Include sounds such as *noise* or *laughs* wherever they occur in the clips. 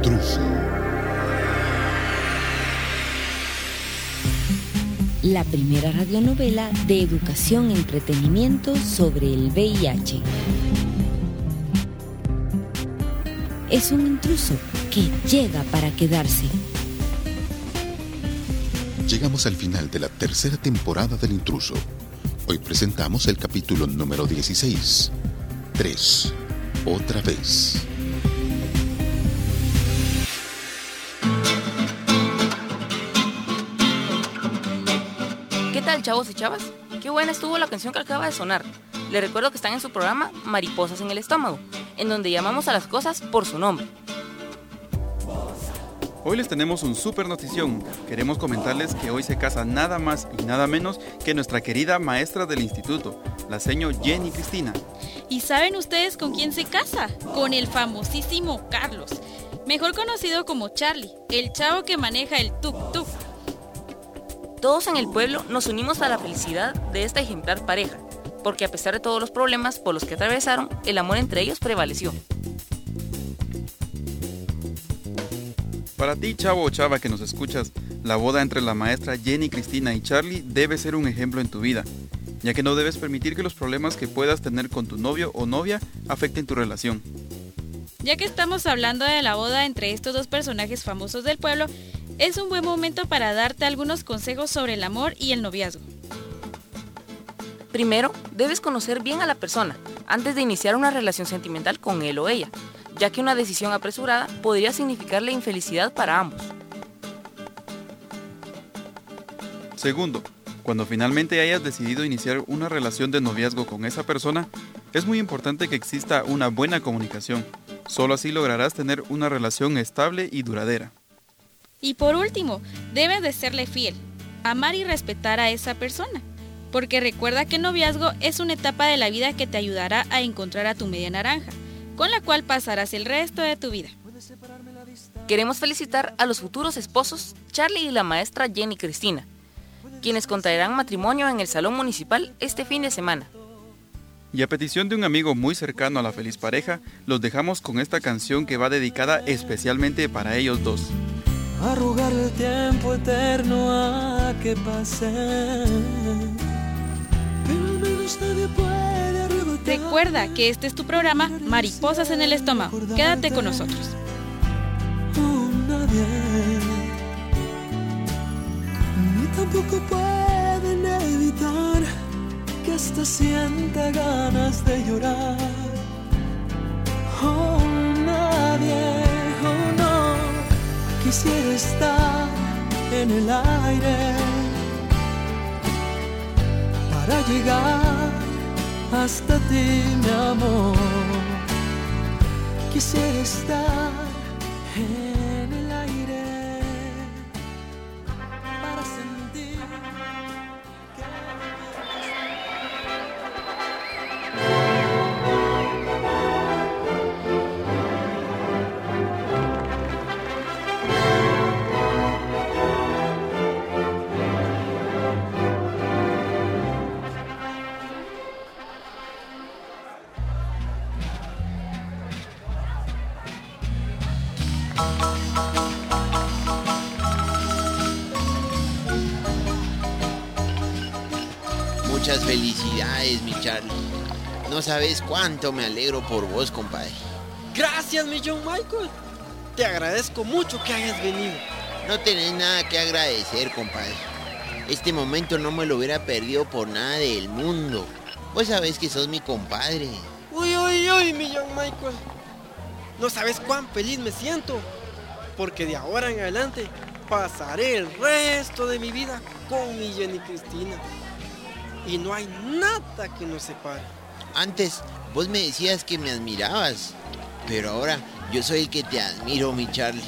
intruso. La primera radionovela de educación y entretenimiento sobre el VIH. Es un intruso que llega para quedarse. Llegamos al final de la tercera temporada del intruso. Hoy presentamos el capítulo número 16. 3. Otra vez. ¿Qué tal, chavos y chavas? Qué buena estuvo la canción que acaba de sonar. Les recuerdo que están en su programa Mariposas en el Estómago, en donde llamamos a las cosas por su nombre. Hoy les tenemos un super notición. Queremos comentarles que hoy se casa nada más y nada menos que nuestra querida maestra del instituto, la señor Jenny Cristina. ¿Y saben ustedes con quién se casa? Con el famosísimo Carlos, mejor conocido como Charlie, el chavo que maneja el tuk-tuk. Todos en el pueblo nos unimos a la felicidad de esta ejemplar pareja, porque a pesar de todos los problemas por los que atravesaron, el amor entre ellos prevaleció. Para ti, chavo o chava que nos escuchas, la boda entre la maestra Jenny Cristina y Charlie debe ser un ejemplo en tu vida, ya que no debes permitir que los problemas que puedas tener con tu novio o novia afecten tu relación. Ya que estamos hablando de la boda entre estos dos personajes famosos del pueblo, es un buen momento para darte algunos consejos sobre el amor y el noviazgo. Primero, debes conocer bien a la persona antes de iniciar una relación sentimental con él o ella, ya que una decisión apresurada podría significarle infelicidad para ambos. Segundo, cuando finalmente hayas decidido iniciar una relación de noviazgo con esa persona, es muy importante que exista una buena comunicación. Solo así lograrás tener una relación estable y duradera. Y por último, debes de serle fiel, amar y respetar a esa persona, porque recuerda que el noviazgo es una etapa de la vida que te ayudará a encontrar a tu media naranja, con la cual pasarás el resto de tu vida. Queremos felicitar a los futuros esposos Charlie y la maestra Jenny Cristina, quienes contraerán matrimonio en el Salón Municipal este fin de semana. Y a petición de un amigo muy cercano a la feliz pareja, los dejamos con esta canción que va dedicada especialmente para ellos dos. Arrugar el tiempo eterno a que pase. Pero al menos nadie puede. Recuerda que este es tu programa Mariposas en el Estómago. Quédate con nosotros. Nadie. Ni tampoco pueden evitar que esta sienta ganas de llorar. Oh, quisiera estar en el aire para llegar hasta ti, mi amor. Quisiera estar Muchas felicidades, mi Charlie. No sabes cuánto me alegro por vos, compadre. Gracias, mi John Michael. Te agradezco mucho que hayas venido. No tenés nada que agradecer, compadre. Este momento no me lo hubiera perdido por nada del mundo. Vos sabés que sos mi compadre. Uy, uy, uy, mi John Michael. No sabes cuán feliz me siento. Porque de ahora en adelante pasaré el resto de mi vida con mi Jenny Cristina. Y no hay nada que nos separe. Antes vos me decías que me admirabas, pero ahora yo soy el que te admiro, mi Charlie,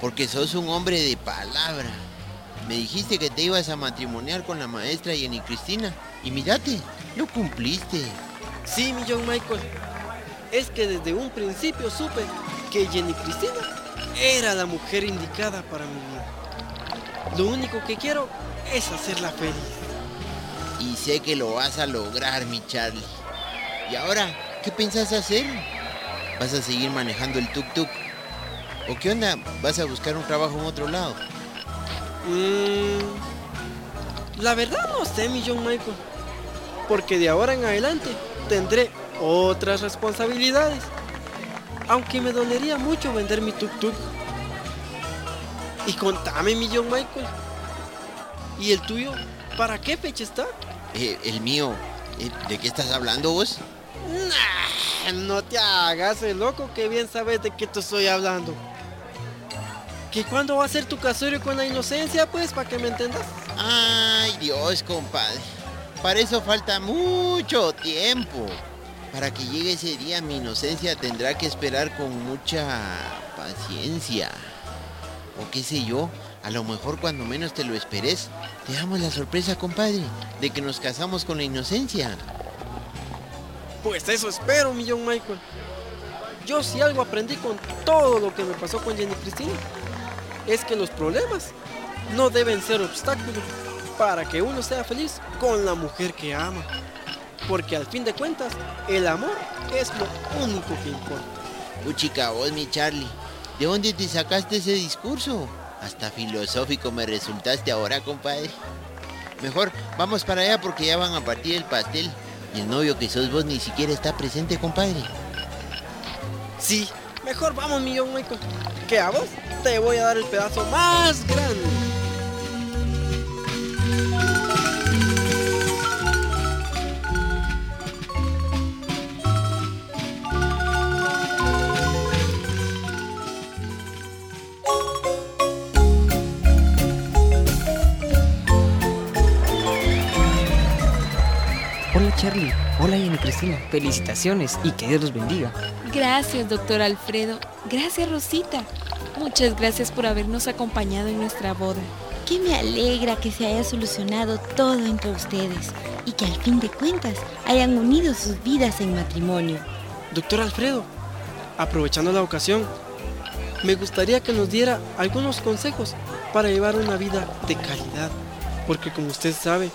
porque sos un hombre de palabra. Me dijiste que te ibas a matrimoniar con la maestra Jenny Cristina y mírate, lo cumpliste. Sí, mi John Michael. Es que desde un principio supe que Jenny Cristina era la mujer indicada para mi vida. Lo único que quiero es hacerla feliz. Y sé que lo vas a lograr, mi Charlie. ¿Y ahora qué piensas hacer? ¿Vas a seguir manejando el tuk-tuk? ¿O qué onda? ¿Vas a buscar un trabajo en otro lado? Mm, la verdad no sé, mi John Michael. Porque de ahora en adelante tendré otras responsabilidades. Aunque me dolería mucho vender mi tuk-tuk. Y contame, mi John Michael. ¿Y el tuyo? ¿Para qué fecha está? Eh, el mío. eh, ¿De qué estás hablando vos? Nah, no te hagas el loco que bien sabes de qué te estoy hablando. ¿Que cuándo va a ser tu casorio con la inocencia, pues, para que me entendas? Ay, Dios, compadre. Para eso falta mucho tiempo. Para que llegue ese día mi inocencia tendrá que esperar con mucha paciencia. O qué sé yo, a lo mejor cuando menos te lo esperes, te damos la sorpresa, compadre, de que nos casamos con la inocencia. Pues eso espero, mi John Michael. Yo si algo aprendí con todo lo que me pasó con Jenny Cristina, es que los problemas no deben ser obstáculos para que uno sea feliz con la mujer que ama. Porque al fin de cuentas, el amor es lo único que importa. Puchica, vos, mi Charlie, ¿de dónde te sacaste ese discurso? Hasta filosófico me resultaste ahora, compadre. Mejor, vamos para allá porque ya van a partir el pastel. Y el novio que sos vos ni siquiera está presente, compadre. Sí, mejor vamos, mi John Michael. Que a vos te voy a dar el pedazo más grande. Cristina, felicitaciones y que Dios los bendiga. Gracias, doctor Alfredo. Gracias, Rosita. Muchas gracias por habernos acompañado en nuestra boda. Que me alegra que se haya solucionado todo entre ustedes y que al fin de cuentas hayan unido sus vidas en matrimonio. Doctor Alfredo, aprovechando la ocasión, me gustaría que nos diera algunos consejos para llevar una vida de calidad. Porque como usted sabe,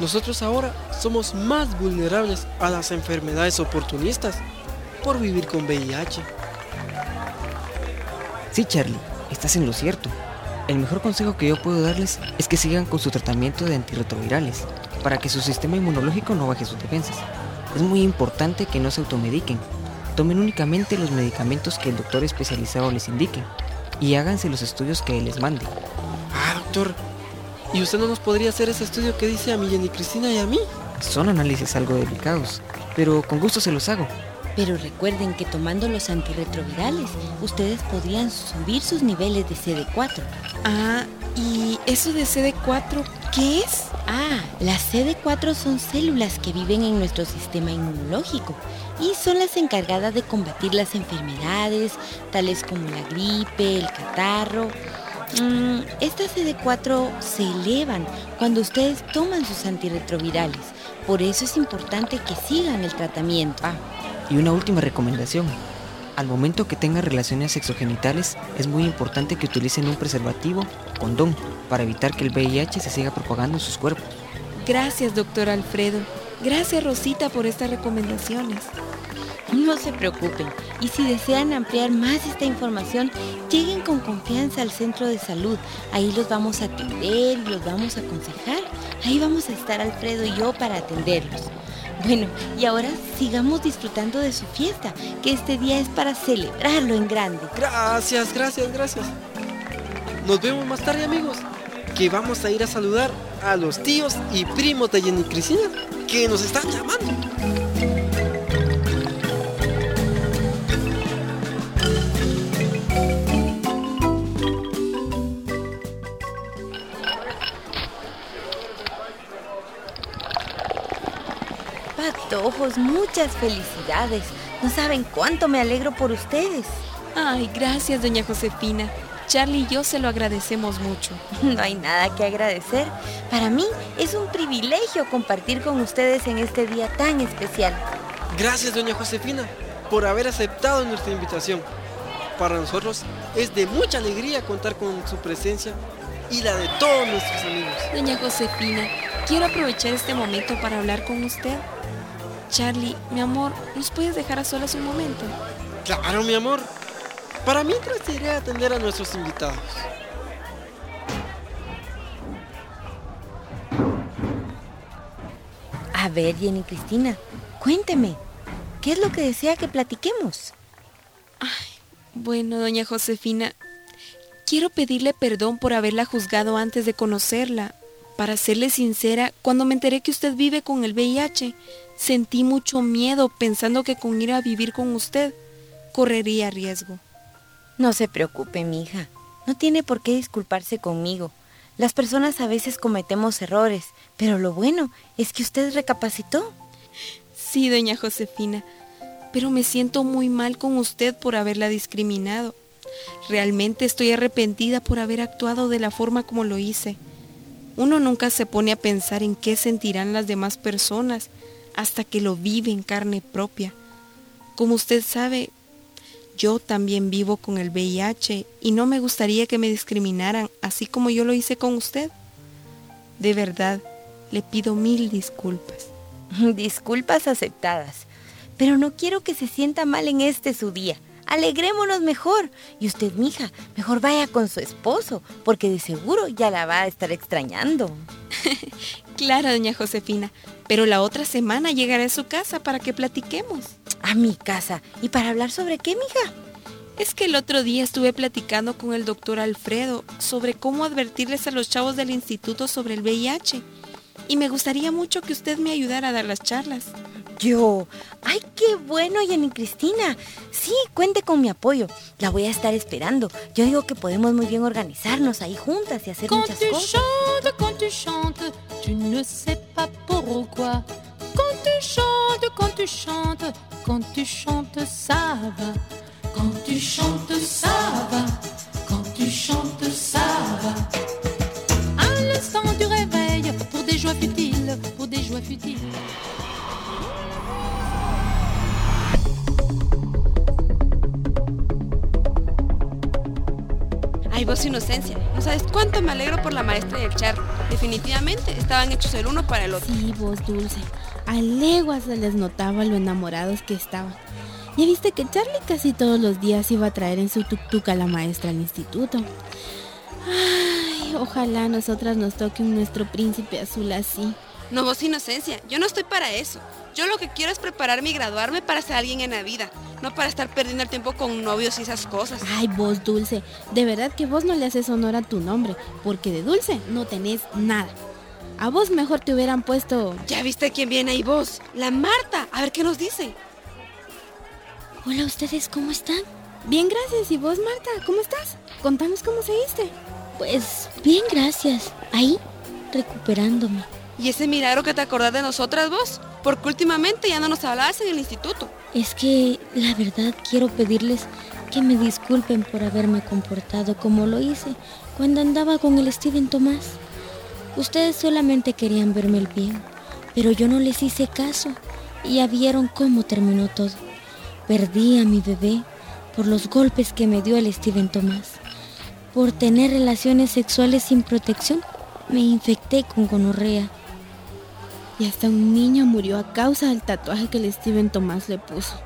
nosotros ahora somos más vulnerables a las enfermedades oportunistas por vivir con VIH. Sí Charlie, estás en lo cierto. El mejor consejo que yo puedo darles es que sigan con su tratamiento de antirretrovirales para que su sistema inmunológico no baje sus defensas. Es muy importante que no se automediquen. Tomen únicamente los medicamentos que el doctor especializado les indique y háganse los estudios que él les mande. Ah, doctor, ¿y usted no nos podría hacer ese estudio que dice a mi Jenny Cristina y a mí? Son análisis algo delicados, pero con gusto se los hago. Pero recuerden que tomando los antirretrovirales, ustedes podrían subir sus niveles de CD4. Ah, ¿y eso de CD4 qué es? Ah, las CD4 son células que viven en nuestro sistema inmunológico y son las encargadas de combatir las enfermedades, tales como la gripe, el catarro. Mm, estas CD4 se elevan cuando ustedes toman sus antirretrovirales. Por eso es importante que sigan el tratamiento. Ah, y una última recomendación. Al momento que tengan relaciones sexogenitales, es muy importante que utilicen un preservativo o condón para evitar que el VIH se siga propagando en sus cuerpos. Gracias, doctor Alfredo. Gracias, Rosita, por estas recomendaciones. No se preocupen y si desean ampliar más esta información, lleguen con confianza al centro de salud. Ahí los vamos a atender y los vamos a aconsejar. Ahí vamos a estar Alfredo y yo para atenderlos. Bueno, y ahora sigamos disfrutando de su fiesta, que este día es para celebrarlo en grande. Gracias, gracias, gracias. Nos vemos más tarde, amigos. Que vamos a ir a saludar a los tíos y primos de Jenny Cristina que nos están llamando. Muchas felicidades. No saben cuánto me alegro por ustedes. Ay, gracias, doña Josefina. Charlie y yo se lo agradecemos mucho. *laughs* No hay nada que agradecer. Para mí es un privilegio compartir con ustedes en este día tan especial. Gracias, doña Josefina, por haber aceptado nuestra invitación. Para nosotros es de mucha alegría contar con su presencia y la de todos nuestros amigos. Doña Josefina, quiero aprovechar este momento para hablar con usted. Charlie, mi amor, ¿nos puedes dejar a solas un momento? Claro, mi amor. Para mientras iré a atender a nuestros invitados. A ver, Jenny Cristina, cuénteme, ¿qué es lo que desea que platiquemos? Bueno, doña Josefina, quiero pedirle perdón por haberla juzgado antes de conocerla. Para serle sincera, cuando me enteré que usted vive con el VIH, sentí mucho miedo pensando que con ir a vivir con usted correría riesgo. No se preocupe, mi hija. No tiene por qué disculparse conmigo. Las personas a veces cometemos errores, pero lo bueno es que usted recapacitó. Sí, doña Josefina, pero me siento muy mal con usted por haberla discriminado. Realmente estoy arrepentida por haber actuado de la forma como lo hice. Uno nunca se pone a pensar en qué sentirán las demás personas hasta que lo vive en carne propia. Como usted sabe, yo también vivo con el VIH y no me gustaría que me discriminaran así como yo lo hice con usted. De verdad, le pido mil disculpas. *laughs* Disculpas aceptadas. Pero no quiero que se sienta mal en este su día. Alegrémonos mejor. Y usted, mija, mejor vaya con su esposo, porque de seguro ya la va a estar extrañando. *laughs* Claro, doña Josefina, pero la otra semana llegaré a su casa para que platiquemos. A mi casa. ¿Y para hablar sobre qué, mija? Es que el otro día estuve platicando con el doctor Alfredo sobre cómo advertirles a los chavos del instituto sobre el VIH. Y me gustaría mucho que usted me ayudara a dar las charlas. Yo. ¡Ay, qué bueno, Jenny Cristina! Sí, cuente con mi apoyo. La voy a estar esperando. Yo digo que podemos muy bien organizarnos ahí juntas y hacer Quand muchas tu cosas. chantes, quand tu chantes, tu ne sais pas pourquoi. Quand tu chantes, quand tu chantes, quand tu chantes, ça va. Quand tu chantes, ça va. Quand tu chantes, ça va. À l'instant du réveil, pour des joies futiles, pour des joies futiles. Inocencia. No sabes cuánto me alegro por la maestra y el char. Definitivamente estaban hechos el uno para el otro. Sí, vos dulce. A leguas se les notaba lo enamorados que estaban. Ya viste que Charlie casi todos los días iba a traer en su tuk-tuk a la maestra al instituto. Ay, ojalá a nosotras nos toque nuestro príncipe azul así. No, vos inocencia. Yo no estoy para eso. Yo lo que quiero es prepararme y graduarme para ser alguien en la vida. No para estar perdiendo el tiempo con novios y esas cosas. Ay, vos dulce. De verdad que vos no le haces honor a tu nombre, porque de dulce no tenés nada. A vos mejor te hubieran puesto... ¿Ya viste quién viene ahí vos? La Marta. A ver qué nos dice. Hola, ¿ustedes cómo están? Bien, gracias. ¿Y vos, Marta? ¿Cómo estás? Contanos cómo seguiste. Pues bien, gracias. Ahí, recuperándome. ¿Y ese milagro que te acordás de nosotras vos? Porque últimamente ya no nos hablabas en el instituto. Es que, la verdad, quiero pedirles que me disculpen por haberme comportado como lo hice cuando andaba con el Steven Tomás. Ustedes solamente querían verme el bien, pero yo no les hice caso y ya vieron cómo terminó todo. Perdí a mi bebé por los golpes que me dio el Steven Tomás. Por tener relaciones sexuales sin protección, me infecté con gonorrea. Y hasta un niño murió a causa del tatuaje que el Steven Tomás le puso.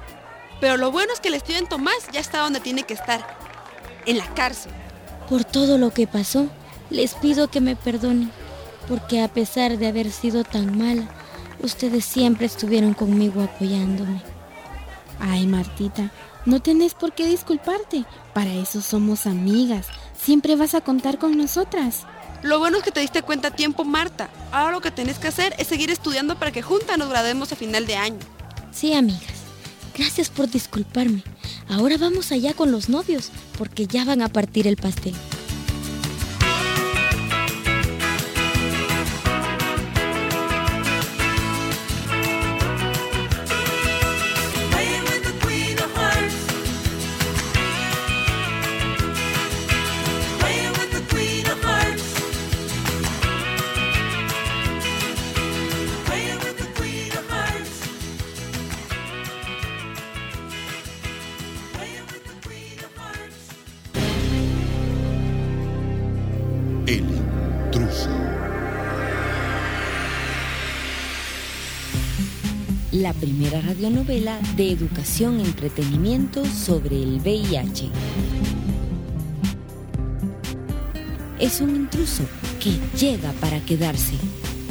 Pero lo bueno es que el Steven Tomás ya está donde tiene que estar. En la cárcel. Por todo lo que pasó, les pido que me perdonen, porque a pesar de haber sido tan mala, ustedes siempre estuvieron conmigo apoyándome. Ay, Martita, no tenés por qué disculparte. Para eso somos amigas. Siempre vas a contar con nosotras. Lo bueno es que te diste cuenta a tiempo, Marta. Ahora lo que tenés que hacer es seguir estudiando para que juntas nos graduemos a final de año. Sí, amigas. Gracias por disculparme. Ahora vamos allá con los novios, porque ya van a partir el pastel. La primera radionovela de educación y entretenimiento sobre el VIH. Es un intruso que llega para quedarse.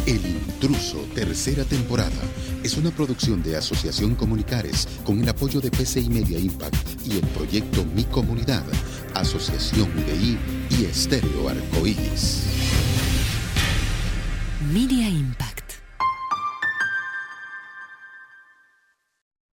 El Intruso, tercera temporada, es una producción de Asociación Comunicares con el apoyo de PCI Media Impact y el proyecto Mi Comunidad, Asociación IDI y Estéreo Arcoíris. Media Impact.